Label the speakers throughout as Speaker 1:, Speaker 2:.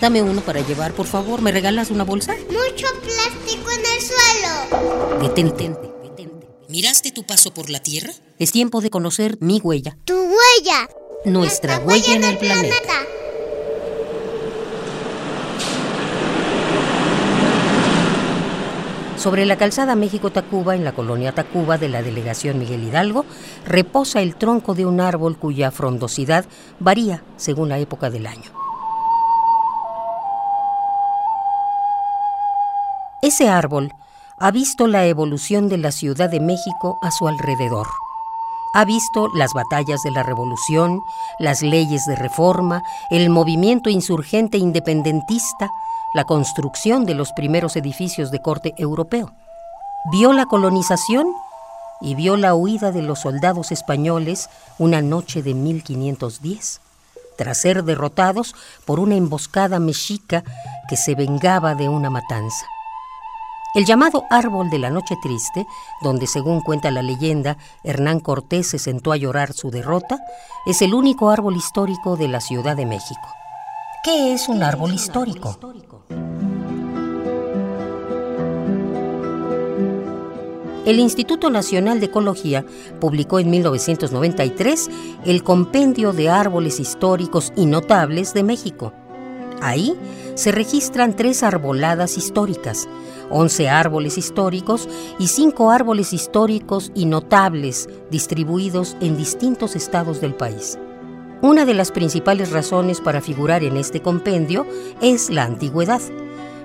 Speaker 1: Dame uno para llevar, por favor. ¿Me regalas una bolsa?
Speaker 2: Mucho plástico en el suelo.
Speaker 1: Detente, detente. ¿Miraste tu paso por la Tierra? Es tiempo de conocer mi huella.
Speaker 2: Tu huella.
Speaker 1: Nuestra huella en el planeta. Sobre la calzada México-Tacuba, en la colonia Tacuba de la delegación Miguel Hidalgo, reposa el tronco de un árbol cuya frondosidad varía según la época del año. Ese árbol ha visto la evolución de la Ciudad de México a su alrededor. Ha visto las batallas de la revolución, las leyes de reforma, el movimiento insurgente independentista, la construcción de los primeros edificios de corte europeo. Vio la colonización y vio la huida de los soldados españoles una noche de 1510, tras ser derrotados por una emboscada mexica que se vengaba de una matanza. El llamado Árbol de la Noche Triste, donde según cuenta la leyenda Hernán Cortés se sentó a llorar su derrota, es el único árbol histórico de la Ciudad de México. ¿Qué es un árbol histórico? El Instituto Nacional de Ecología publicó en 1993 el Compendio de Árboles Históricos y Notables de México. Ahí se registran tres arboladas históricas, 11 árboles históricos y cinco árboles históricos y notables distribuidos en distintos estados del país. Una de las principales razones para figurar en este compendio es la antigüedad,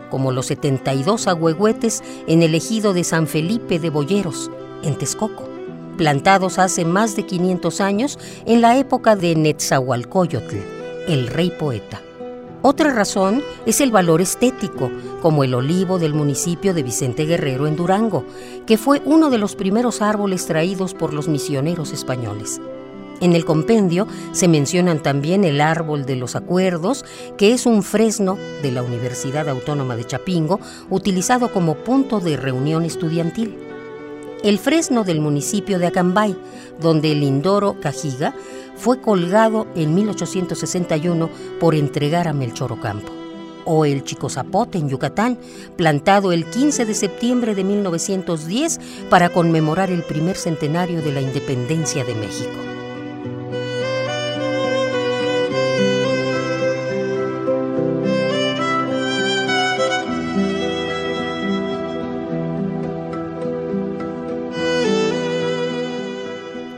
Speaker 1: como los 72 agüehuetes en el ejido de San Felipe de Boyeros, en Texcoco, plantados hace más de 500 años en la época de Netzahualcoyotl, el rey poeta. Otra razón es el valor estético, como el olivo del municipio de Vicente Guerrero en Durango, que fue uno de los primeros árboles traídos por los misioneros españoles. En el compendio se mencionan también el árbol de los acuerdos, que es un fresno de la Universidad Autónoma de Chapingo, utilizado como punto de reunión estudiantil. El fresno del municipio de Acambay, donde el Indoro Cajiga fue colgado en 1861 por entregar a Melchor Ocampo. O el Chico Zapote en Yucatán, plantado el 15 de septiembre de 1910 para conmemorar el primer centenario de la independencia de México.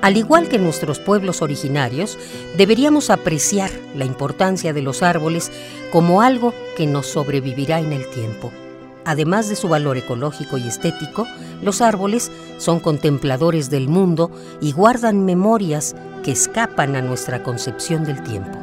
Speaker 1: Al igual que nuestros pueblos originarios, deberíamos apreciar la importancia de los árboles como algo que nos sobrevivirá en el tiempo. Además de su valor ecológico y estético, los árboles son contempladores del mundo y guardan memorias que escapan a nuestra concepción del tiempo.